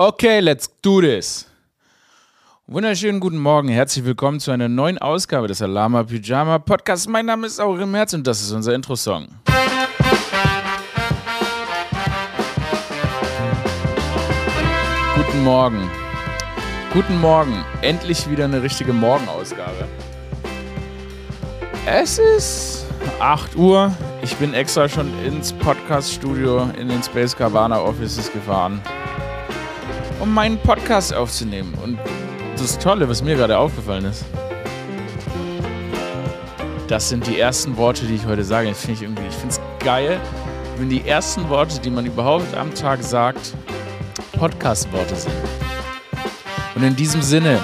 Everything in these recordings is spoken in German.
Okay, let's do this. Wunderschönen guten Morgen, herzlich willkommen zu einer neuen Ausgabe des Alama Pyjama Podcasts. Mein Name ist Aurel Merz und das ist unser Intro-Song. Guten Morgen. Guten Morgen. Endlich wieder eine richtige Morgenausgabe. Es ist 8 Uhr. Ich bin extra schon ins Podcast-Studio in den Space Cabana Offices gefahren, um meinen Podcast aufzunehmen. Und das Tolle, was mir gerade aufgefallen ist, das sind die ersten Worte, die ich heute sage. Finde ich irgendwie, ich finde es geil, wenn die ersten Worte, die man überhaupt am Tag sagt, Podcast-Worte sind. Und in diesem Sinne,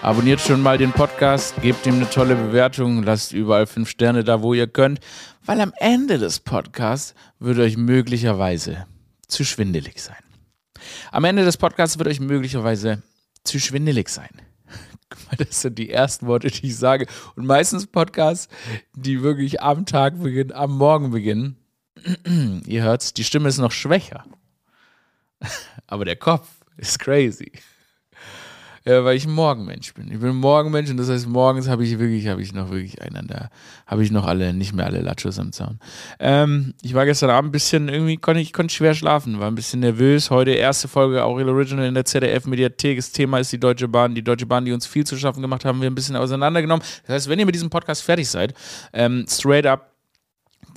abonniert schon mal den Podcast, gebt ihm eine tolle Bewertung, lasst überall fünf Sterne da, wo ihr könnt, weil am Ende des Podcasts wird euch möglicherweise zu schwindelig sein. Am Ende des Podcasts wird euch möglicherweise zu schwindelig sein. Das sind die ersten Worte, die ich sage. Und meistens Podcasts, die wirklich am Tag beginnen, am Morgen beginnen. Ihr hört's, die Stimme ist noch schwächer. Aber der Kopf ist crazy. Ja, weil ich ein Morgenmensch bin. Ich bin ein Morgenmensch und das heißt, morgens habe ich wirklich, habe ich noch wirklich einen da, habe ich noch alle, nicht mehr alle Lachos am Zaun. Ähm, ich war gestern Abend ein bisschen, irgendwie konnte ich, konnte schwer schlafen, war ein bisschen nervös. Heute erste Folge Aurel Original in der ZDF-Mediathek. Das Thema ist die Deutsche Bahn. Die Deutsche Bahn, die uns viel zu schaffen gemacht haben, wir ein bisschen auseinandergenommen. Das heißt, wenn ihr mit diesem Podcast fertig seid, ähm, straight up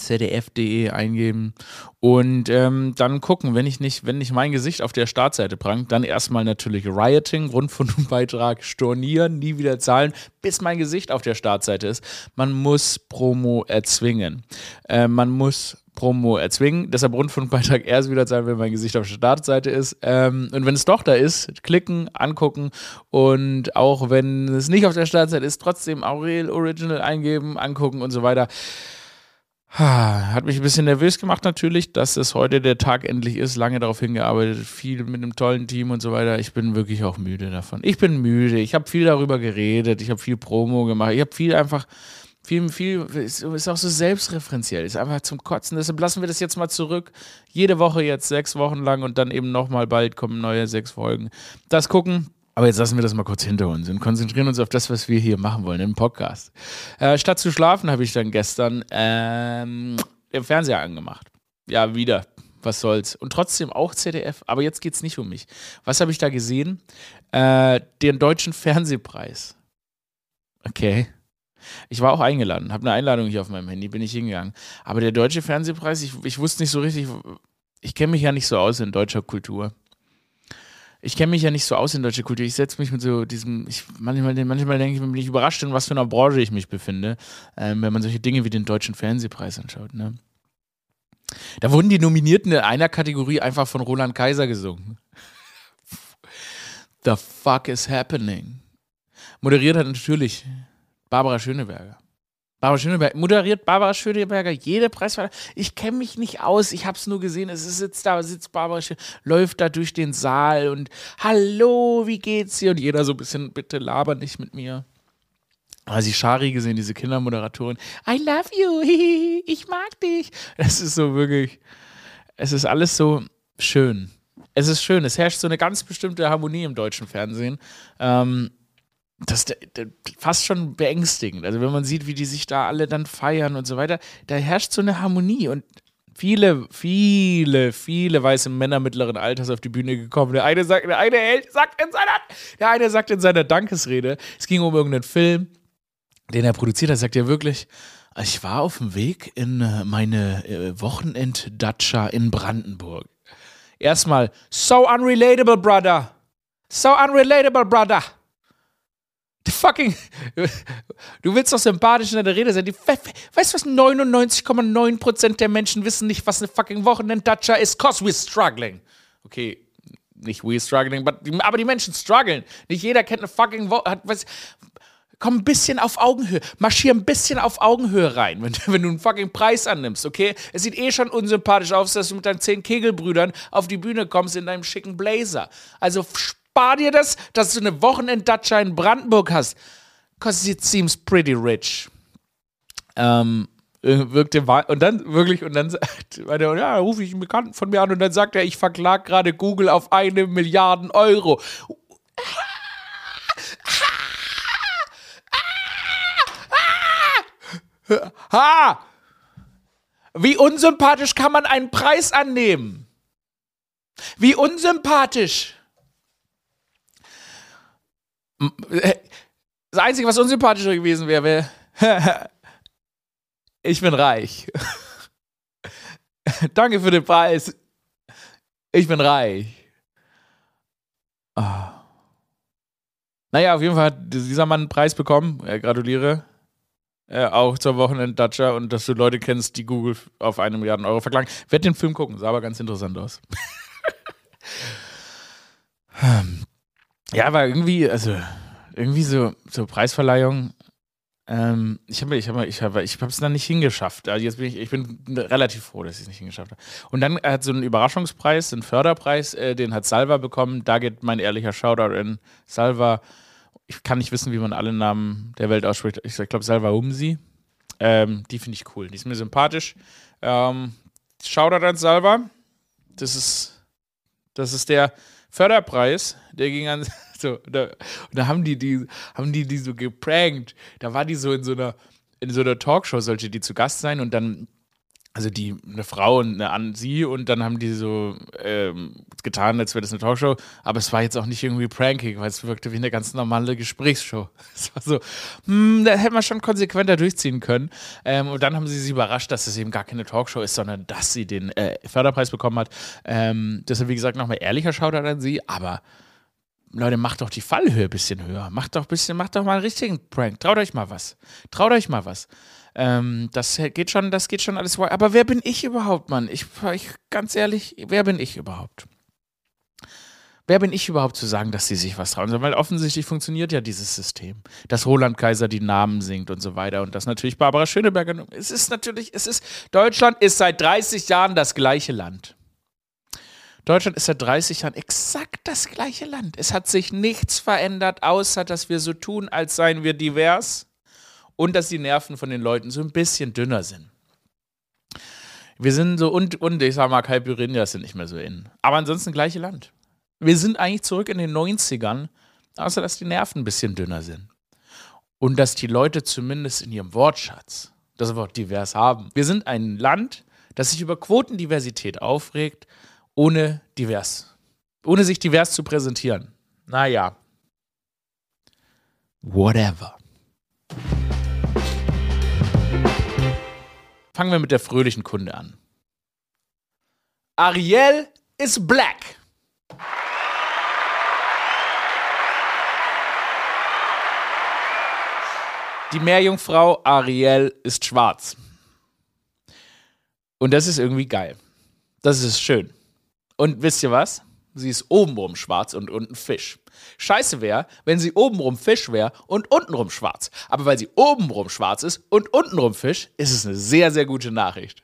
zdf.de eingeben und ähm, dann gucken, wenn ich nicht, wenn nicht mein Gesicht auf der Startseite prangt, dann erstmal natürlich Rioting, Rundfunkbeitrag stornieren, nie wieder zahlen, bis mein Gesicht auf der Startseite ist. Man muss Promo erzwingen. Äh, man muss Promo erzwingen. Deshalb Rundfunkbeitrag erst wieder zahlen, wenn mein Gesicht auf der Startseite ist. Ähm, und wenn es doch da ist, klicken, angucken und auch wenn es nicht auf der Startseite ist, trotzdem Aurel Original eingeben, angucken und so weiter. Hat mich ein bisschen nervös gemacht natürlich, dass es heute der Tag endlich ist. Lange darauf hingearbeitet, viel mit einem tollen Team und so weiter. Ich bin wirklich auch müde davon. Ich bin müde. Ich habe viel darüber geredet. Ich habe viel Promo gemacht. Ich habe viel einfach, viel, viel, ist, auch so selbstreferenziell. Ist einfach zum Kotzen. Deshalb lassen wir das jetzt mal zurück. Jede Woche jetzt sechs Wochen lang und dann eben nochmal bald kommen neue sechs Folgen. Das gucken aber jetzt lassen wir das mal kurz hinter uns und konzentrieren uns auf das, was wir hier machen wollen im Podcast. Äh, statt zu schlafen habe ich dann gestern ähm, den Fernseher angemacht. Ja, wieder. Was soll's. Und trotzdem auch ZDF. Aber jetzt geht es nicht um mich. Was habe ich da gesehen? Äh, den Deutschen Fernsehpreis. Okay. Ich war auch eingeladen, habe eine Einladung hier auf meinem Handy, bin ich hingegangen. Aber der Deutsche Fernsehpreis, ich, ich wusste nicht so richtig, ich kenne mich ja nicht so aus in deutscher Kultur ich kenne mich ja nicht so aus in deutscher Kultur. Ich setze mich mit so diesem, ich, manchmal, manchmal denke ich, bin ich überrascht, in was für einer Branche ich mich befinde, ähm, wenn man solche Dinge wie den Deutschen Fernsehpreis anschaut. Ne? Da wurden die Nominierten in einer Kategorie einfach von Roland Kaiser gesungen. The fuck is happening? Moderiert hat natürlich Barbara Schöneberger. Barbara Schöneberger, moderiert Barbara Schöneberger jede Preisverleihung. Ich kenne mich nicht aus, ich habe es nur gesehen. Es sitzt da, sitzt Barbara Schöneberger, läuft da durch den Saal und Hallo, wie geht's dir? Und jeder so ein bisschen, bitte laber nicht mit mir. Aber sie Shari gesehen, diese Kindermoderatorin. I love you, ich mag dich. Das ist so wirklich, es ist alles so schön. Es ist schön, es herrscht so eine ganz bestimmte Harmonie im deutschen Fernsehen. Ähm, das ist fast schon beängstigend. Also wenn man sieht, wie die sich da alle dann feiern und so weiter, da herrscht so eine Harmonie und viele, viele, viele weiße Männer mittleren Alters auf die Bühne gekommen. Der eine sagt, der eine sagt in seiner, der eine sagt in seiner Dankesrede, es ging um irgendeinen Film, den er produziert hat, sagt er wirklich, ich war auf dem Weg in äh, meine äh, Wochenend-Datscha in Brandenburg. Erstmal, so unrelatable, brother. So unrelatable, brother fucking. Du willst doch sympathisch in der Rede sein. Die, weißt du, was 99,9% der Menschen wissen nicht, was eine fucking Wochenend-Datscha ist? Cause we're struggling. Okay, nicht we're struggling, but, aber die Menschen strugglen. Nicht jeder kennt eine fucking Wochenend. Komm ein bisschen auf Augenhöhe. Marschier ein bisschen auf Augenhöhe rein, wenn, wenn, du einen fucking Preis annimmst, okay? Es sieht eh schon unsympathisch aus, dass du mit deinen zehn Kegelbrüdern auf die Bühne kommst in deinem schicken Blazer. Also spar dir das, dass du eine Wochenend-Datscha in Brandenburg hast. Cause it seems pretty rich. Ähm, Äh, wirkte und dann wirklich und dann meinte er, ja, rufe ich einen Bekannten von mir an und dann sagt er, ich verklag gerade Google auf eine Milliarde Euro. Ha! Wie unsympathisch kann man einen Preis annehmen? Wie unsympathisch. Äh, das Einzige, was unsympathischer gewesen wäre, wäre, ich bin reich. Danke für den Preis. Ich bin reich. Oh. Naja, auf jeden Fall hat dieser Mann einen Preis bekommen. Ja, gratuliere. Äh, auch zur Wochenend-Datscher und dass du Leute kennst, die Google auf eine Milliarde Euro verklagen. Werd den Film gucken, sah aber ganz interessant aus. ja, aber irgendwie, also irgendwie so, so Preisverleihung. Ähm, ich habe ich hab, ich hab, ich es dann nicht hingeschafft. Also jetzt bin ich, ich bin relativ froh, dass ich es nicht hingeschafft habe. Und dann hat so einen Überraschungspreis, einen Förderpreis, äh, den hat Salva bekommen. Da geht mein ehrlicher Shoutout in Salva. Ich kann nicht wissen, wie man alle Namen der Welt ausspricht. Ich, glaube Salva Umsi. Ähm, die finde ich cool. Die ist mir sympathisch. Ähm, Shoutout an Salva. Das ist, das ist der Förderpreis, der ging an so, da, und da haben die, die, haben die die so geprankt. Da war die so in so einer, in so einer Talkshow, sollte die zu Gast sein und dann also die, eine Frau und eine an sie und dann haben die so ähm, getan, als wäre das eine Talkshow, aber es war jetzt auch nicht irgendwie pranking, weil es wirkte wie eine ganz normale Gesprächsshow. Es war so, hm, da hätte man schon konsequenter durchziehen können. Ähm, und dann haben sie sie überrascht, dass es eben gar keine Talkshow ist, sondern dass sie den äh, Förderpreis bekommen hat. Ähm, deshalb, wie gesagt, nochmal ehrlicher Shoutout an sie, aber Leute, macht doch die Fallhöhe ein bisschen höher. Macht doch bisschen, macht doch mal einen richtigen Prank. Traut euch mal was. Traut euch mal was. Ähm, das geht schon, das geht schon alles. Aber wer bin ich überhaupt, Mann? Ich, ich, ganz ehrlich, wer bin ich überhaupt? Wer bin ich überhaupt zu sagen, dass sie sich was trauen sollen? Weil offensichtlich funktioniert ja dieses System. Dass Roland Kaiser die Namen singt und so weiter und dass natürlich Barbara Schöneberger. Es ist natürlich, es ist, Deutschland ist seit 30 Jahren das gleiche Land. Deutschland ist seit 30 Jahren exakt das gleiche Land. Es hat sich nichts verändert, außer dass wir so tun, als seien wir divers und dass die Nerven von den Leuten so ein bisschen dünner sind. Wir sind so, und, und ich sag mal, Kalpyrinia sind nicht mehr so in. Aber ansonsten gleiche Land. Wir sind eigentlich zurück in den 90ern, außer dass die Nerven ein bisschen dünner sind. Und dass die Leute zumindest in ihrem Wortschatz das Wort divers haben. Wir sind ein Land, das sich über Quotendiversität aufregt, ohne divers. Ohne sich divers zu präsentieren. Naja. Whatever. Fangen wir mit der fröhlichen Kunde an. Ariel is black. Die Meerjungfrau Ariel ist schwarz. Und das ist irgendwie geil. Das ist schön. Und wisst ihr was? Sie ist obenrum schwarz und unten Fisch. Scheiße wäre, wenn sie obenrum Fisch wäre und untenrum schwarz. Aber weil sie obenrum schwarz ist und untenrum Fisch, ist es eine sehr, sehr gute Nachricht.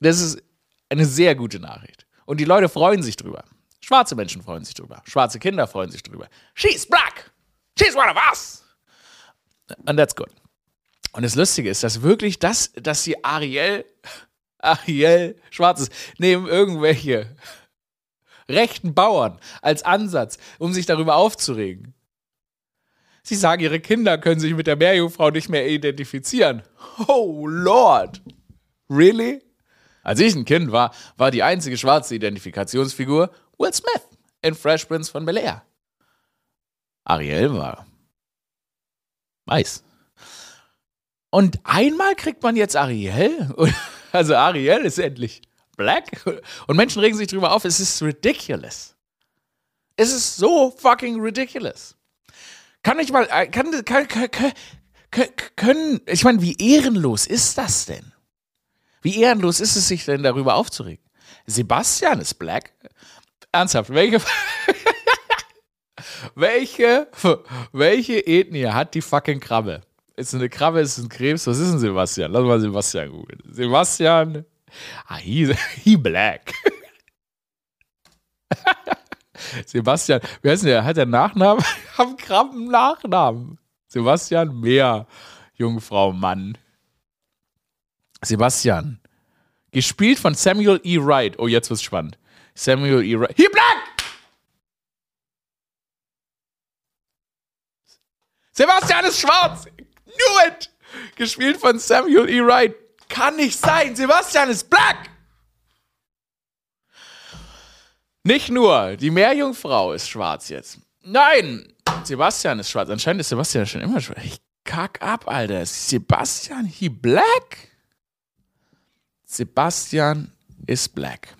Das ist eine sehr gute Nachricht. Und die Leute freuen sich drüber. Schwarze Menschen freuen sich drüber. Schwarze Kinder freuen sich drüber. She's black! She's one of us! And that's good. Und das Lustige ist, dass wirklich das, dass sie Ariel Ariel Schwarzes nehmen irgendwelche rechten Bauern als Ansatz, um sich darüber aufzuregen. Sie sagen, ihre Kinder können sich mit der Meerjungfrau nicht mehr identifizieren. Oh Lord. Really? Als ich ein Kind war, war die einzige schwarze Identifikationsfigur Will Smith in Fresh Prince von Bel Air. Ariel war weiß. Und einmal kriegt man jetzt Ariel Also Ariel ist endlich black. Und Menschen regen sich drüber auf. Es ist ridiculous. Es ist so fucking ridiculous. Kann ich mal, äh, kann, kann, können, ich meine, wie ehrenlos ist das denn? Wie ehrenlos ist es sich denn darüber aufzuregen? Sebastian ist black. Ernsthaft, welche, welche, welche Ethnie hat die fucking Krabbe? Ist eine Krabbe, ist ein Krebs? Was ist ein Sebastian? Lass mal Sebastian googeln. Sebastian. Ah, he, he black. Sebastian, wie heißt der? Hat der Nachnamen? Haben Krabben Nachnamen. Sebastian Meer, Jungfrau Mann. Sebastian. Gespielt von Samuel E. Wright. Oh, jetzt wird's spannend. Samuel E. Wright. Hier, Black! Sebastian ist schwarz! Knew it! Gespielt von Samuel E. Wright. Kann nicht sein! Sebastian ist black! Nicht nur, die Meerjungfrau ist schwarz jetzt. Nein! Sebastian ist schwarz. Anscheinend ist Sebastian schon immer schwarz. Ich kack ab, Alter. Sebastian, he black? Sebastian ist black.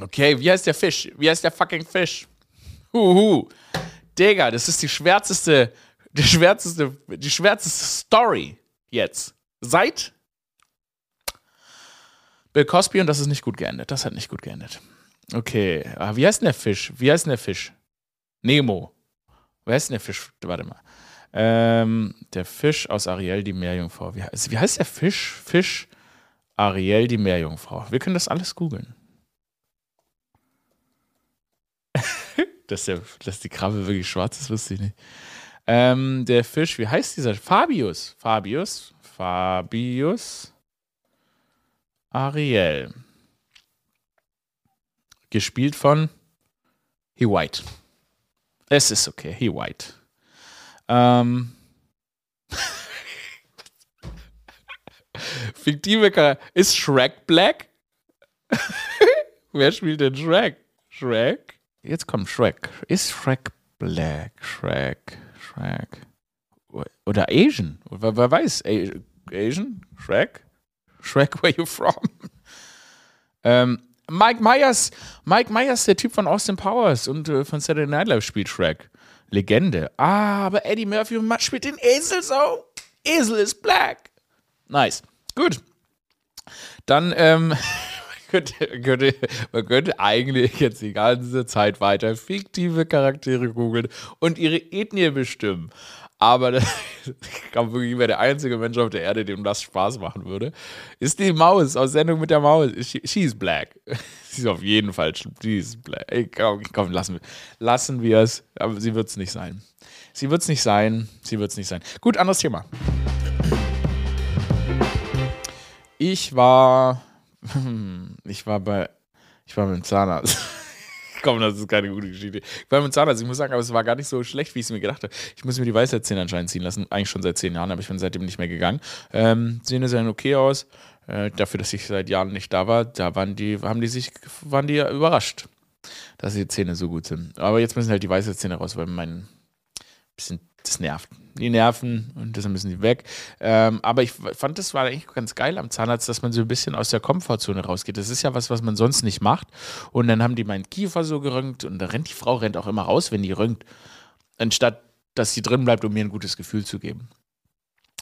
Okay, wie heißt der Fisch? Wie heißt der fucking Fisch? Huhu. Digga, das ist die schwärzeste, die schwärzeste, die schwärzeste Story jetzt. Seit Bill Cosby und das ist nicht gut geendet. Das hat nicht gut geendet. Okay, ah, wie heißt denn der Fisch? Wie heißt denn der Fisch? Nemo. Wer ist denn der Fisch? Warte mal. Ähm, der Fisch aus Ariel, die Meerjungfrau. Wie heißt, wie heißt der Fisch? Fisch Ariel, die Meerjungfrau. Wir können das alles googeln. dass, der, dass die Krabbe wirklich schwarz ist, wusste ich nicht. Ähm, der Fisch, wie heißt dieser? Fabius. Fabius. Fabius. Ariel. Gespielt von He White. Es ist okay, He White. Ähm. Fiktive Charakter. Ist Shrek Black? Wer spielt denn Shrek? Shrek? Jetzt kommt Shrek. Ist Shrek Black? Shrek. Shrek. Oder Asian? Wer, wer weiß? Asian? Shrek? Shrek, where you from? ähm, Mike Myers, Mike Myers, der Typ von Austin Powers und äh, von Saturday Night Live spielt Shrek. Legende. Ah, aber Eddie Murphy spielt den Esel so. Esel ist black. Nice. Gut. Dann, ähm, könnte, könnte, man könnte eigentlich jetzt die ganze Zeit weiter fiktive Charaktere googeln und ihre Ethnie bestimmen. Aber ich glaube wirklich, wäre der einzige Mensch auf der Erde, dem das Spaß machen würde, ist die Maus aus Sendung mit der Maus. She, she's black. sie ist auf jeden Fall, sie ist black. Ey, komm, komm, lassen wir lassen wir es. Aber sie wird es nicht sein. Sie wird es nicht sein. Sie wird es nicht sein. Gut, anderes Thema. Ich war, ich war bei, ich war dem Zahnarzt. Komm, das ist keine gute Geschichte. Ich Zahnarzt, ich muss sagen, aber es war gar nicht so schlecht, wie ich es mir gedacht habe. Ich muss mir die Weisheitszähne anscheinend ziehen lassen. Eigentlich schon seit zehn Jahren, aber ich bin seitdem nicht mehr gegangen. Ähm, Zähne sehen okay aus. Äh, dafür, dass ich seit Jahren nicht da war, da waren die, haben die sich, waren die überrascht, dass die Zähne so gut sind. Aber jetzt müssen halt die Weisheitszähne raus, weil mein bisschen das nervt. Die nerven und deshalb müssen die weg. Ähm, aber ich fand, das war eigentlich ganz geil am Zahnarzt, dass man so ein bisschen aus der Komfortzone rausgeht. Das ist ja was, was man sonst nicht macht. Und dann haben die meinen Kiefer so gerönt und da rennt die Frau rennt auch immer raus, wenn die rönt, anstatt dass sie drin bleibt, um mir ein gutes Gefühl zu geben.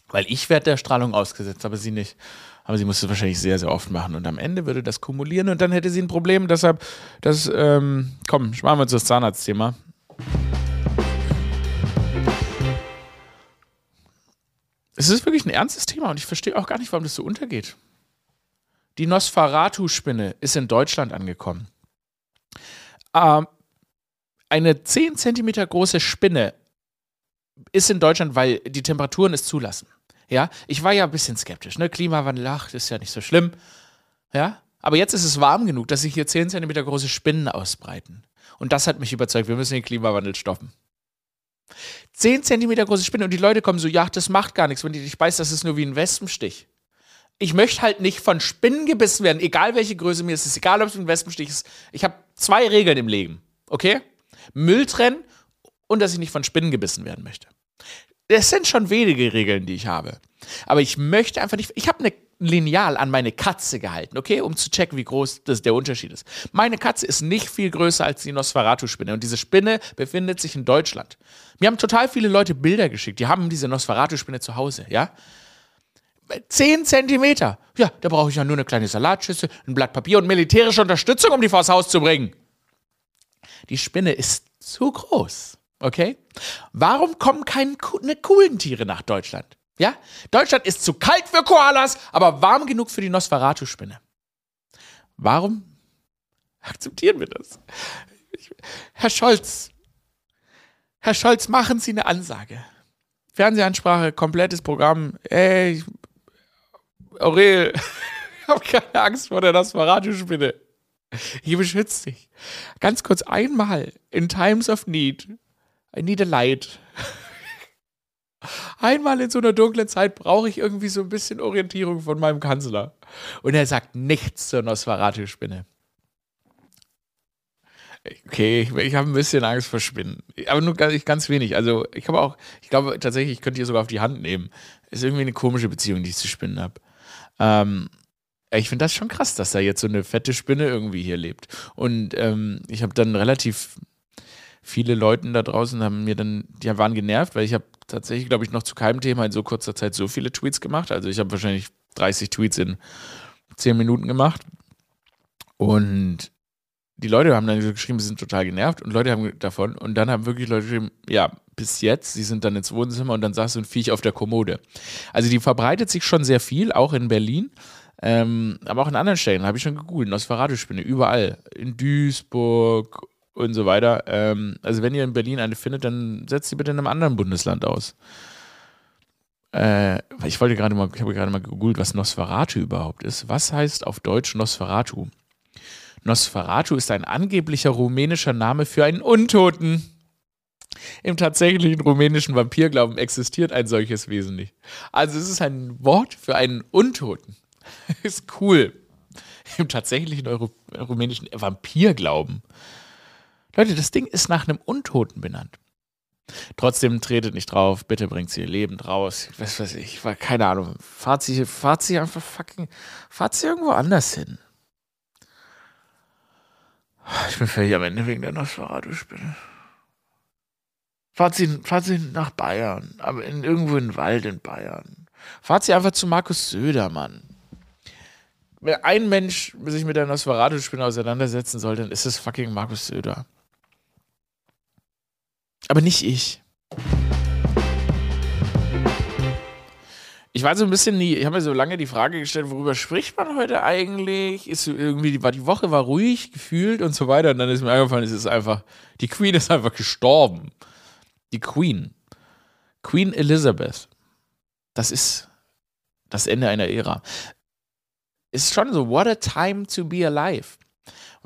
Weil ich werde der Strahlung ausgesetzt, aber sie nicht. Aber sie muss es wahrscheinlich sehr, sehr oft machen. Und am Ende würde das kumulieren und dann hätte sie ein Problem. Deshalb, das, ähm, komm, sparen wir uns das Zahnarztthema. Es ist wirklich ein ernstes Thema und ich verstehe auch gar nicht, warum das so untergeht. Die Nosferatu-Spinne ist in Deutschland angekommen. Ähm, eine 10 cm große Spinne ist in Deutschland, weil die Temperaturen es zulassen. Ja, ich war ja ein bisschen skeptisch. Ne? Klimawandel, ach, das ist ja nicht so schlimm. Ja, aber jetzt ist es warm genug, dass sich hier 10 cm große Spinnen ausbreiten. Und das hat mich überzeugt. Wir müssen den Klimawandel stoppen. 10 Zentimeter große Spinne und die Leute kommen so, ja, das macht gar nichts, wenn die dich beißt, das ist nur wie ein Wespenstich. Ich möchte halt nicht von Spinnen gebissen werden, egal welche Größe mir ist, es ist egal, ob es ein Wespenstich ist. Ich habe zwei Regeln im Leben, okay? Müll trennen und dass ich nicht von Spinnen gebissen werden möchte. Das sind schon wenige Regeln, die ich habe. Aber ich möchte einfach nicht. Ich habe eine Lineal an meine Katze gehalten, okay, um zu checken, wie groß das der Unterschied ist. Meine Katze ist nicht viel größer als die Nosferatu-Spinne und diese Spinne befindet sich in Deutschland. Mir haben total viele Leute Bilder geschickt, die haben diese Nosferatu-Spinne zu Hause, ja. Zehn Zentimeter. Ja, da brauche ich ja nur eine kleine Salatschüssel, ein Blatt Papier und militärische Unterstützung, um die vors Haus zu bringen. Die Spinne ist zu groß, okay? Warum kommen keine coolen Tiere nach Deutschland? Ja? Deutschland ist zu kalt für Koalas, aber warm genug für die Nosferatu-Spinne. Warum akzeptieren wir das? Herr Scholz, Herr Scholz, machen Sie eine Ansage. Fernsehansprache, komplettes Programm. Ey, Aurel, hab keine Angst vor der Nosferatu-Spinne. Ich beschütze dich. Ganz kurz einmal in Times of Need. I need a light. Einmal in so einer dunklen Zeit brauche ich irgendwie so ein bisschen Orientierung von meinem Kanzler. Und er sagt nichts zur Nosferatu-Spinne. Okay, ich, ich habe ein bisschen Angst vor Spinnen. Aber nur ganz, ganz wenig. Also, ich habe auch, ich glaube tatsächlich, ich könnte hier sogar auf die Hand nehmen. Ist irgendwie eine komische Beziehung, die ich zu Spinnen habe. Ähm, ich finde das schon krass, dass da jetzt so eine fette Spinne irgendwie hier lebt. Und ähm, ich habe dann relativ viele Leute da draußen haben mir dann, die waren genervt, weil ich habe tatsächlich, glaube ich, noch zu keinem Thema in so kurzer Zeit so viele Tweets gemacht. Also ich habe wahrscheinlich 30 Tweets in 10 Minuten gemacht. Und die Leute haben dann geschrieben, sie sind total genervt und Leute haben davon. Und dann haben wirklich Leute geschrieben, ja, bis jetzt, sie sind dann ins Wohnzimmer und dann saß so ein Viech auf der Kommode. Also die verbreitet sich schon sehr viel, auch in Berlin. Ähm, aber auch in anderen Stellen, habe ich schon gegoogelt, Nosferatu-Spinne, überall. In Duisburg und so weiter. Ähm, also wenn ihr in Berlin eine findet, dann setzt sie bitte in einem anderen Bundesland aus. Äh, ich wollte gerade mal, ich habe gerade mal gegoogelt, was Nosferatu überhaupt ist. Was heißt auf Deutsch Nosferatu? Nosferatu ist ein angeblicher rumänischer Name für einen Untoten. Im tatsächlichen rumänischen Vampirglauben existiert ein solches Wesen nicht. Also es ist ein Wort für einen Untoten. ist cool. Im tatsächlichen Euro rumänischen Vampirglauben. Leute, das Ding ist nach einem Untoten benannt. Trotzdem tretet nicht drauf, bitte bringt sie lebend raus. Was weiß ich, keine Ahnung. Fahrt sie, fahrt sie einfach fucking, fahrt sie irgendwo anders hin. Ich bin völlig am Ende wegen der Nosferatu-Spinne. Fahrt sie, fahrt sie nach Bayern, aber in, irgendwo in den Wald in Bayern. Fahrt sie einfach zu Markus Söder, Wenn ein Mensch sich mit der Nosferatu-Spinne auseinandersetzen soll, dann ist es fucking Markus Söder. Aber nicht ich. Ich war so ein bisschen nie, ich habe mir so lange die Frage gestellt, worüber spricht man heute eigentlich? Ist irgendwie, war die Woche war ruhig gefühlt und so weiter. Und dann ist mir eingefallen, es ist einfach, die Queen ist einfach gestorben. Die Queen. Queen Elizabeth. Das ist das Ende einer Ära. Ist schon so, what a time to be alive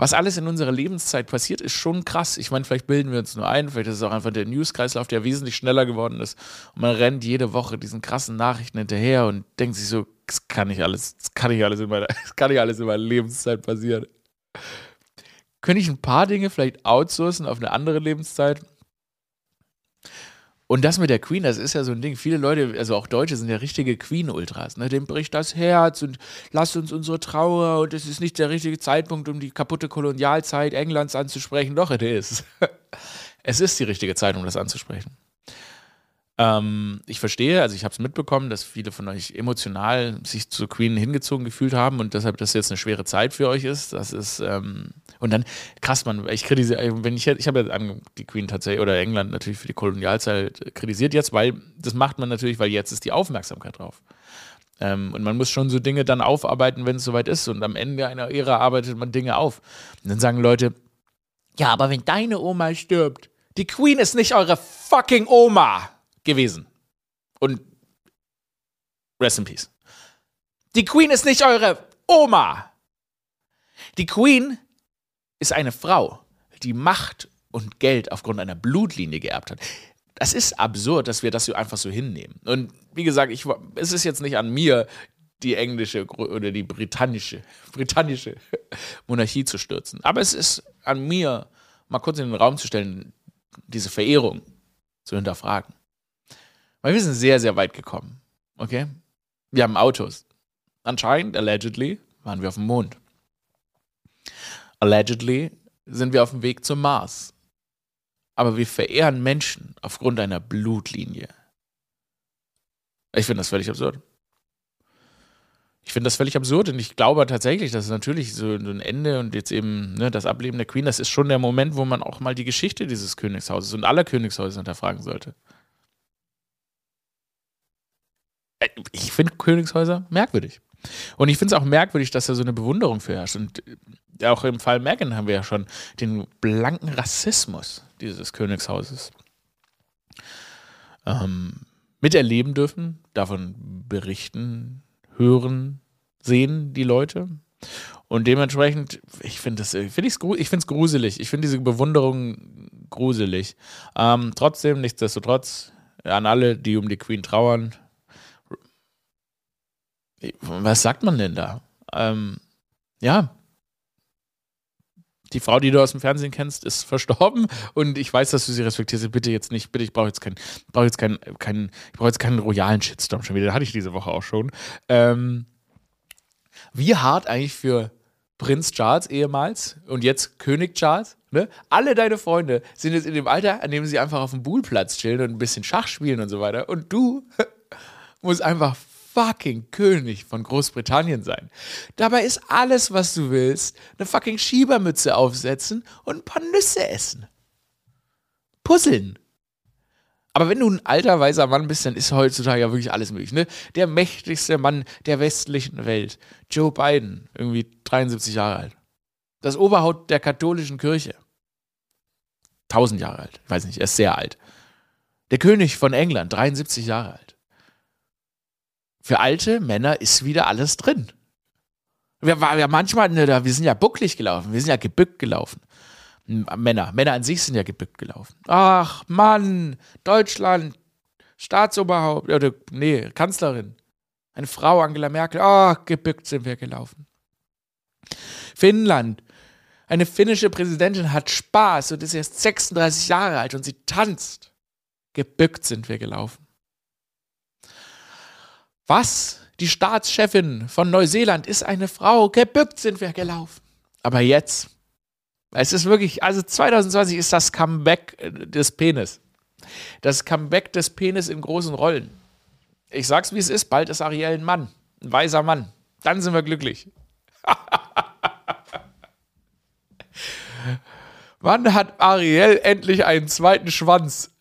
was alles in unserer Lebenszeit passiert, ist schon krass. Ich meine, vielleicht bilden wir uns nur ein, vielleicht ist es auch einfach der Newskreislauf, der wesentlich schneller geworden ist. Und man rennt jede Woche diesen krassen Nachrichten hinterher und denkt sich so, das kann nicht alles, das kann nicht alles in meiner, das kann nicht alles in meiner Lebenszeit passieren. Könnte ich ein paar Dinge vielleicht outsourcen auf eine andere Lebenszeit? Und das mit der Queen, das ist ja so ein Ding. Viele Leute, also auch Deutsche, sind ja richtige Queen-Ultras. Ne? Dem bricht das Herz und lasst uns unsere Trauer und es ist nicht der richtige Zeitpunkt, um die kaputte Kolonialzeit Englands anzusprechen. Doch, es ist. es ist die richtige Zeit, um das anzusprechen. Ähm, ich verstehe, also ich habe es mitbekommen, dass viele von euch emotional sich zu Queen hingezogen gefühlt haben und deshalb das jetzt eine schwere Zeit für euch ist. Das ist ähm, und dann krass, man, ich kritisiere, wenn ich ich habe ja die Queen tatsächlich oder England natürlich für die Kolonialzeit kritisiert jetzt, weil das macht man natürlich, weil jetzt ist die Aufmerksamkeit drauf. Ähm, und man muss schon so Dinge dann aufarbeiten, wenn es soweit ist. Und am Ende einer Ära arbeitet man Dinge auf. Und dann sagen Leute, ja, aber wenn deine Oma stirbt, die Queen ist nicht eure fucking Oma gewesen. Und rest in peace. Die Queen ist nicht eure Oma. Die Queen ist eine Frau, die Macht und Geld aufgrund einer Blutlinie geerbt hat. Das ist absurd, dass wir das so einfach so hinnehmen. Und wie gesagt, ich, es ist jetzt nicht an mir, die englische oder die britannische, britannische Monarchie zu stürzen. Aber es ist an mir, mal kurz in den Raum zu stellen, diese Verehrung zu hinterfragen. Weil wir sind sehr, sehr weit gekommen. Okay? Wir haben Autos. Anscheinend, allegedly, waren wir auf dem Mond. Allegedly sind wir auf dem Weg zum Mars. Aber wir verehren Menschen aufgrund einer Blutlinie. Ich finde das völlig absurd. Ich finde das völlig absurd und ich glaube tatsächlich, dass natürlich so ein Ende und jetzt eben ne, das Ableben der Queen, das ist schon der Moment, wo man auch mal die Geschichte dieses Königshauses und aller Königshäuser hinterfragen sollte. Äh, ich finde Königshäuser merkwürdig. Und ich finde es auch merkwürdig, dass da so eine Bewunderung für herrscht. Und äh, auch im Fall Meghan haben wir ja schon den blanken Rassismus dieses Königshauses ähm, miterleben dürfen, davon berichten, hören, sehen die Leute. Und dementsprechend, ich finde das, finde ich ich finde es gruselig. Ich finde diese Bewunderung gruselig. Ähm, trotzdem, nichtsdestotrotz, an alle, die um die Queen trauern, was sagt man denn da? Ähm, ja, die Frau, die du aus dem Fernsehen kennst, ist verstorben und ich weiß, dass du sie respektierst. Bitte jetzt nicht, bitte, ich brauche jetzt keinen, brauche jetzt keinen, keinen, ich brauche jetzt keinen royalen Shitstorm schon wieder. Den hatte ich diese Woche auch schon. Ähm, wie hart eigentlich für Prinz Charles ehemals und jetzt König Charles? Ne? Alle deine Freunde sind jetzt in dem Alter, an dem sie einfach auf dem Buhlplatz chillen und ein bisschen Schach spielen und so weiter. Und du musst einfach fucking König von Großbritannien sein. Dabei ist alles, was du willst, eine fucking Schiebermütze aufsetzen und ein paar Nüsse essen. Puzzeln. Aber wenn du ein alter weißer Mann bist, dann ist heutzutage ja wirklich alles möglich. Ne? Der mächtigste Mann der westlichen Welt, Joe Biden, irgendwie 73 Jahre alt. Das Oberhaupt der katholischen Kirche. 1000 Jahre alt. Ich weiß nicht, er ist sehr alt. Der König von England, 73 Jahre alt für alte Männer ist wieder alles drin. Wir, wir manchmal, ne, wir sind ja bucklig gelaufen, wir sind ja gebückt gelaufen. Männer, Männer an sich sind ja gebückt gelaufen. Ach Mann, Deutschland, Staatsoberhaupt, oder nee, Kanzlerin, eine Frau, Angela Merkel, ach, gebückt sind wir gelaufen. Finnland, eine finnische Präsidentin hat Spaß und ist erst 36 Jahre alt und sie tanzt. Gebückt sind wir gelaufen. Was? Die Staatschefin von Neuseeland ist eine Frau. Gebückt sind wir gelaufen. Aber jetzt, es ist wirklich, also 2020 ist das Comeback äh, des Penis. Das Comeback des Penis in großen Rollen. Ich sag's wie es ist, bald ist Ariel ein Mann, ein weiser Mann. Dann sind wir glücklich. Wann hat Ariel endlich einen zweiten Schwanz?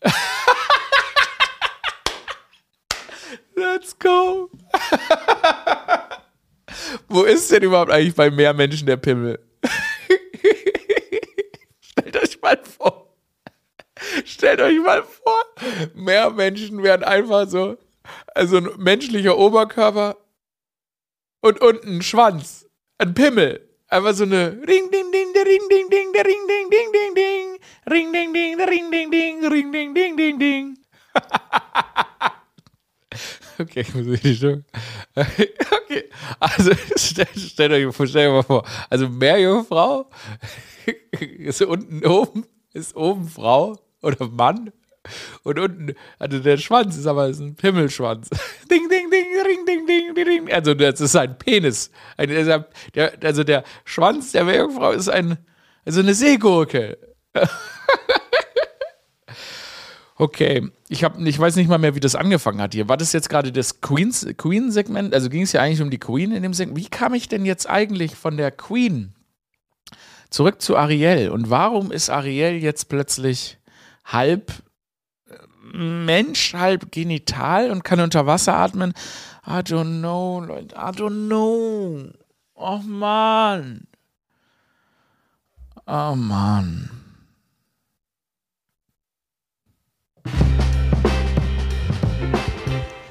Let's go. Wo ist denn überhaupt eigentlich bei mehr Menschen der Pimmel? Stellt euch mal vor. Stellt euch mal vor, mehr Menschen wären einfach so, also ein menschlicher Oberkörper und unten ein Schwanz, ein Pimmel. Einfach so eine Ring, ding, ding, der Ring, ding, ding, der Ring, ding, ding, ding, ding. Ring, ding, ding, der Ring, ding, ding, Ring, ding, ding, ding, ding. Okay, ich muss richtig stimmen. Okay, also stellt stell euch, stell euch mal vor, also Meerjungfrau ist unten oben, ist oben Frau oder Mann und unten, also der Schwanz ist aber ist ein Pimmelschwanz. Ding, ding, ding, ring, ding, ding, ding, ding. Also das ist ein Penis. Ein, der, also der Schwanz der Meerjungfrau ist ein, also eine Seegurke. Okay, ich, hab, ich weiß nicht mal mehr, wie das angefangen hat hier. War das jetzt gerade das Queen-Segment? Also ging es ja eigentlich um die Queen in dem Segment. Wie kam ich denn jetzt eigentlich von der Queen zurück zu Ariel? Und warum ist Ariel jetzt plötzlich halb äh, Mensch, halb genital und kann unter Wasser atmen? I don't know, Leute, I don't know. Oh Mann. Oh Mann.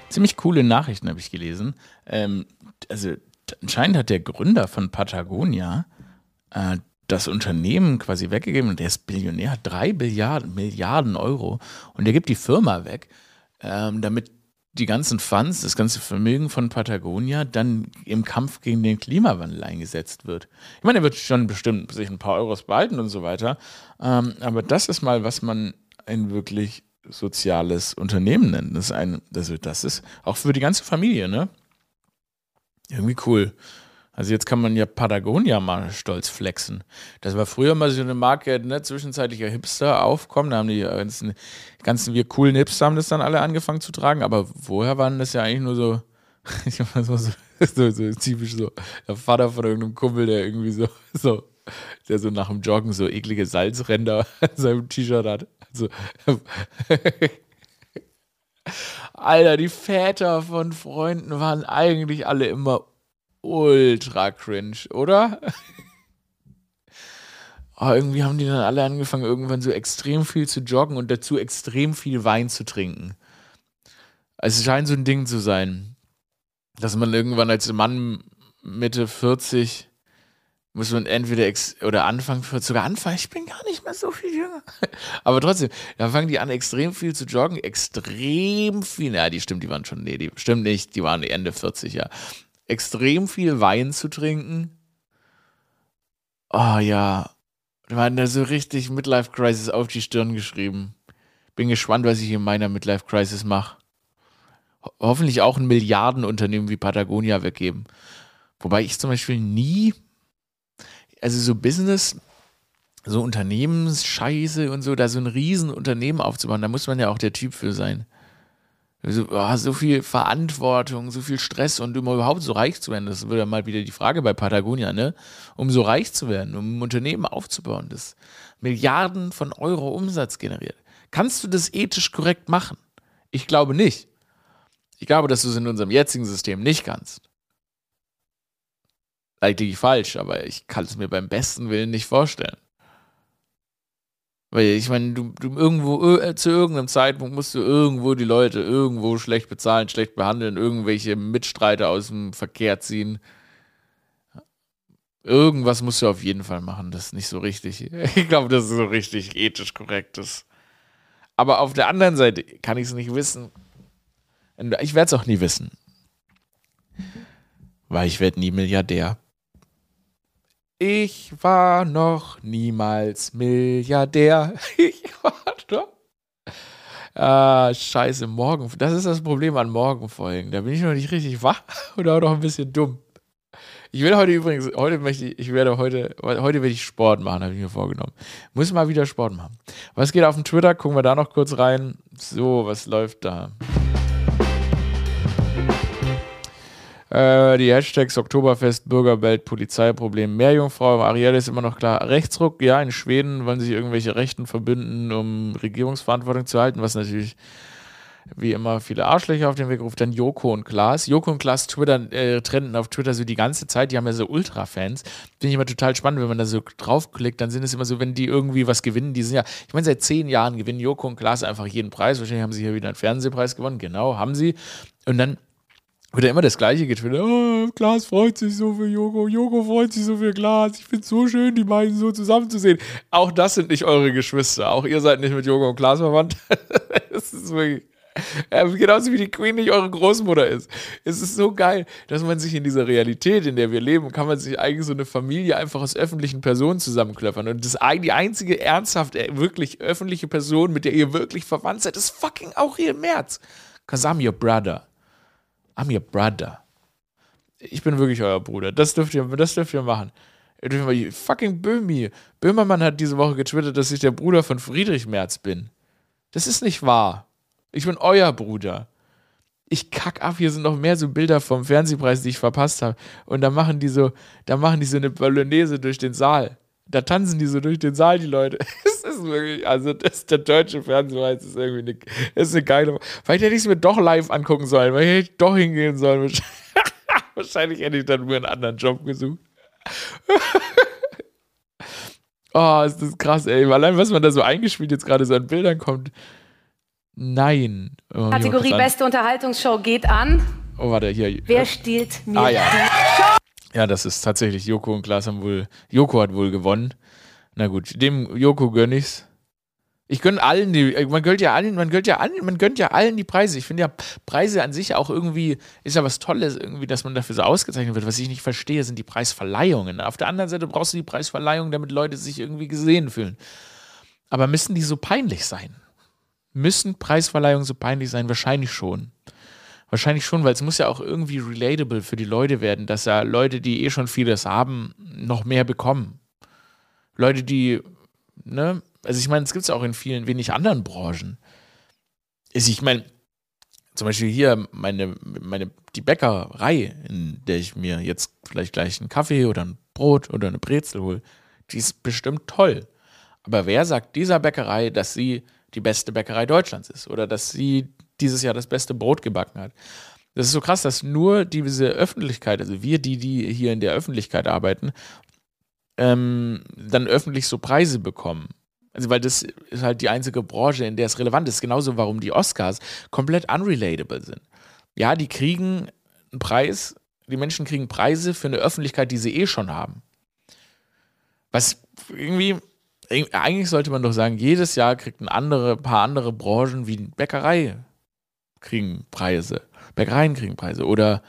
Ziemlich coole Nachrichten habe ich gelesen. Ähm, also anscheinend hat der Gründer von Patagonia äh, das Unternehmen quasi weggegeben und der ist Billionär, hat drei Billiarden, Milliarden Euro und der gibt die Firma weg, ähm, damit die ganzen Funds, das ganze Vermögen von Patagonia dann im Kampf gegen den Klimawandel eingesetzt wird. Ich meine, er wird schon bestimmt sich ein paar Euros behalten und so weiter, ähm, aber das ist mal, was man ein wirklich soziales Unternehmen nennen. Das ist ein, das, das ist auch für die ganze Familie, ne? Irgendwie cool. Also jetzt kann man ja Patagonia mal stolz flexen. Das war früher mal so eine Marke, ne, zwischenzeitlicher Hipster aufkommen. Da haben die ganzen, ganzen wir coolen Hipster haben das dann alle angefangen zu tragen, aber vorher waren das ja eigentlich nur so, so, so, so, so typisch so, der Vater von irgendeinem Kumpel, der irgendwie so, so, der so nach dem Joggen so eklige Salzränder an seinem T-Shirt hat. Also, Alter, die Väter von Freunden waren eigentlich alle immer ultra cringe, oder? oh, irgendwie haben die dann alle angefangen, irgendwann so extrem viel zu joggen und dazu extrem viel Wein zu trinken. Also es scheint so ein Ding zu sein. dass man irgendwann als Mann Mitte 40 muss man entweder ex oder Anfang, sogar Anfang, ich bin gar nicht mehr so viel jünger. Aber trotzdem, da fangen die an, extrem viel zu joggen, extrem viel, ja, die stimmt, die waren schon, nee, die stimmt nicht, die waren Ende 40, ja. Extrem viel Wein zu trinken. Oh ja, da waren da so richtig Midlife Crisis auf die Stirn geschrieben. Bin gespannt, was ich in meiner Midlife Crisis mache. Ho hoffentlich auch ein Milliardenunternehmen wie Patagonia weggeben. Wobei ich zum Beispiel nie also so Business, so Unternehmensscheiße und so, da so ein Riesenunternehmen aufzubauen, da muss man ja auch der Typ für sein. So, oh, so viel Verantwortung, so viel Stress und um überhaupt so reich zu werden, das wird ja mal wieder die Frage bei Patagonia, ne? Um so reich zu werden, um ein Unternehmen aufzubauen, das Milliarden von Euro Umsatz generiert. Kannst du das ethisch korrekt machen? Ich glaube nicht. Ich glaube, dass du es in unserem jetzigen System nicht kannst eigentlich falsch, aber ich kann es mir beim besten Willen nicht vorstellen. Weil ich meine, du, du irgendwo, äh, zu irgendeinem Zeitpunkt musst du irgendwo die Leute irgendwo schlecht bezahlen, schlecht behandeln, irgendwelche Mitstreiter aus dem Verkehr ziehen. Irgendwas musst du auf jeden Fall machen, das ist nicht so richtig. Ich glaube, das ist so richtig ethisch korrekt ist. Aber auf der anderen Seite kann ich es nicht wissen. Ich werde es auch nie wissen. Weil ich werde nie Milliardär. Ich war noch niemals Milliardär. Ich war doch. Ah, scheiße, morgen. Das ist das Problem an Morgenfolgen. Da bin ich noch nicht richtig wach oder auch noch ein bisschen dumm. Ich werde heute übrigens, heute möchte ich, ich werde heute, heute werde ich Sport machen, habe ich mir vorgenommen. Muss mal wieder Sport machen. Was geht auf dem Twitter? Gucken wir da noch kurz rein. So, was läuft da? Äh, die Hashtags Oktoberfest, Bürgerwelt, Polizeiproblem, Meerjungfrau, Ariel ist immer noch klar. Rechtsruck, ja, in Schweden wollen sich irgendwelche Rechten verbünden, um Regierungsverantwortung zu halten, was natürlich wie immer viele Arschlöcher auf den Weg ruft. Dann Joko und Klaas. Joko und Klaas Twitter, äh, trenden auf Twitter so die ganze Zeit. Die haben ja so Ultra-Fans. Finde ich immer total spannend, wenn man da so draufklickt. Dann sind es immer so, wenn die irgendwie was gewinnen. Die sind ja, ich meine, seit zehn Jahren gewinnen Joko und Klaas einfach jeden Preis. Wahrscheinlich haben sie hier wieder einen Fernsehpreis gewonnen. Genau, haben sie. Und dann wird ja immer das Gleiche getwittert. Oh, Glas freut sich so für Joko, Joko freut sich so für Glas. Ich finde es so schön, die beiden so zusammenzusehen. Auch das sind nicht eure Geschwister. Auch ihr seid nicht mit Joko und Glas verwandt. das ist wirklich. Ja, genauso wie die Queen nicht eure Großmutter ist. Es ist so geil, dass man sich in dieser Realität, in der wir leben, kann man sich eigentlich so eine Familie einfach aus öffentlichen Personen zusammenklöppern. Und das, die einzige ernsthaft, äh, wirklich öffentliche Person, mit der ihr wirklich verwandt seid, ist fucking auch ihr März. Cause I'm your brother. I'm your brother. Ich bin wirklich euer Bruder. Das dürft ihr, das dürft ihr machen. Fucking Böhmi. Böhmermann hat diese Woche getwittert, dass ich der Bruder von Friedrich Merz bin. Das ist nicht wahr. Ich bin euer Bruder. Ich kack ab, hier sind noch mehr so Bilder vom Fernsehpreis, die ich verpasst habe. Und da machen die so, da machen die so eine Bolognese durch den Saal. Da tanzen die so durch den Saal, die Leute. Es ist wirklich, also das, der deutsche Fernsehpreis ist irgendwie eine, ist eine geile. Vielleicht hätte ich es mir doch live angucken sollen, weil hätte ich doch hingehen sollen. Wahrscheinlich hätte ich dann nur einen anderen Job gesucht. oh, ist das krass, ey. Allein, was man da so eingespielt jetzt gerade so an Bildern kommt. Nein. Oh, Kategorie Beste Unterhaltungsshow geht an. Oh, warte, hier. Wer stiehlt mir ah, ja. die Show? Ja, das ist tatsächlich Joko und Klaas haben wohl. Joko hat wohl gewonnen. Na gut, dem Joko gönn ich's. Ich gönne allen die, äh, man gönnt ja allen, man gönnt ja allen, man gönnt ja allen die Preise. Ich finde ja Preise an sich auch irgendwie, ist ja was Tolles irgendwie, dass man dafür so ausgezeichnet wird. Was ich nicht verstehe, sind die Preisverleihungen. Auf der anderen Seite brauchst du die Preisverleihung, damit Leute sich irgendwie gesehen fühlen. Aber müssen die so peinlich sein? Müssen Preisverleihungen so peinlich sein? Wahrscheinlich schon. Wahrscheinlich schon, weil es muss ja auch irgendwie relatable für die Leute werden, dass ja Leute, die eh schon vieles haben, noch mehr bekommen. Leute, die, ne, also ich meine, es gibt es auch in vielen wenig anderen Branchen. Also ich meine, zum Beispiel hier meine, meine, die Bäckerei, in der ich mir jetzt vielleicht gleich einen Kaffee oder ein Brot oder eine Brezel hole, die ist bestimmt toll. Aber wer sagt dieser Bäckerei, dass sie die beste Bäckerei Deutschlands ist oder dass sie dieses Jahr das beste Brot gebacken hat. Das ist so krass, dass nur diese Öffentlichkeit, also wir, die, die hier in der Öffentlichkeit arbeiten, ähm, dann öffentlich so Preise bekommen. Also, weil das ist halt die einzige Branche, in der es relevant ist. Genauso, warum die Oscars komplett unrelatable sind. Ja, die kriegen einen Preis, die Menschen kriegen Preise für eine Öffentlichkeit, die sie eh schon haben. Was irgendwie, eigentlich sollte man doch sagen, jedes Jahr kriegt ein andere, paar andere Branchen wie Bäckerei kriegen Preise. Bäckereien kriegen Preise. Oder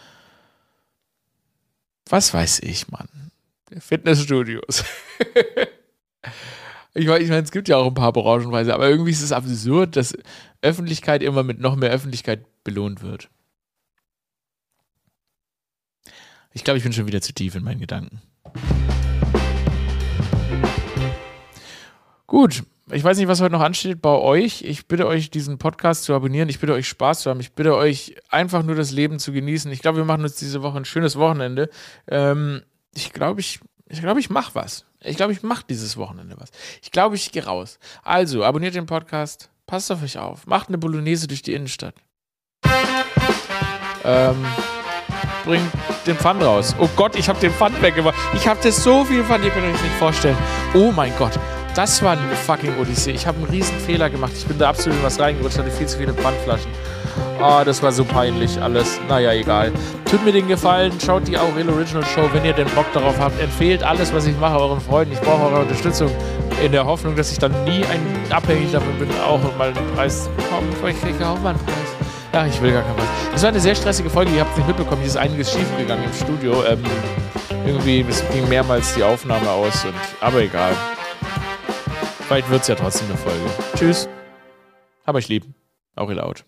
was weiß ich, Mann. Fitnessstudios. ich meine, ich mein, es gibt ja auch ein paar Branchenpreise, aber irgendwie ist es absurd, dass Öffentlichkeit immer mit noch mehr Öffentlichkeit belohnt wird. Ich glaube, ich bin schon wieder zu tief in meinen Gedanken. Gut, ich weiß nicht, was heute noch ansteht bei euch. Ich bitte euch, diesen Podcast zu abonnieren. Ich bitte euch, Spaß zu haben. Ich bitte euch, einfach nur das Leben zu genießen. Ich glaube, wir machen uns diese Woche ein schönes Wochenende. Ähm, ich glaube, ich, ich, glaube, ich mache was. Ich glaube, ich mache dieses Wochenende was. Ich glaube, ich gehe raus. Also, abonniert den Podcast. Passt auf euch auf. Macht eine Bolognese durch die Innenstadt. Ähm, bringt den Pfand raus. Oh Gott, ich habe den Pfand weggemacht. Ich habe das so viel Pfand, ihr könnt euch nicht vorstellen. Oh mein Gott. Das war eine fucking Odyssee. Ich habe einen riesen Fehler gemacht. Ich bin da absolut was reingerutscht, hatte viel zu viele Pfandflaschen. Oh, das war so peinlich alles. Naja, egal. Tut mir den Gefallen, schaut die Aurel Original Show, wenn ihr den Bock darauf habt. Empfehlt alles, was ich mache, euren Freunden. Ich brauche eure Unterstützung in der Hoffnung, dass ich dann nie ein, abhängig davon bin, auch mal einen Preis zu bekommen. Vielleicht kriege ich auch mal einen Preis. Ja, ich will gar keinen Preis. Das war eine sehr stressige Folge. Ihr habt es nicht mitbekommen. Hier ist einiges schiefgegangen im Studio. Ähm, irgendwie ging mehrmals die Aufnahme aus. Und, aber egal. Vielleicht wird es ja trotzdem eine Folge. Tschüss. Hab euch lieb. Auch ihr laut.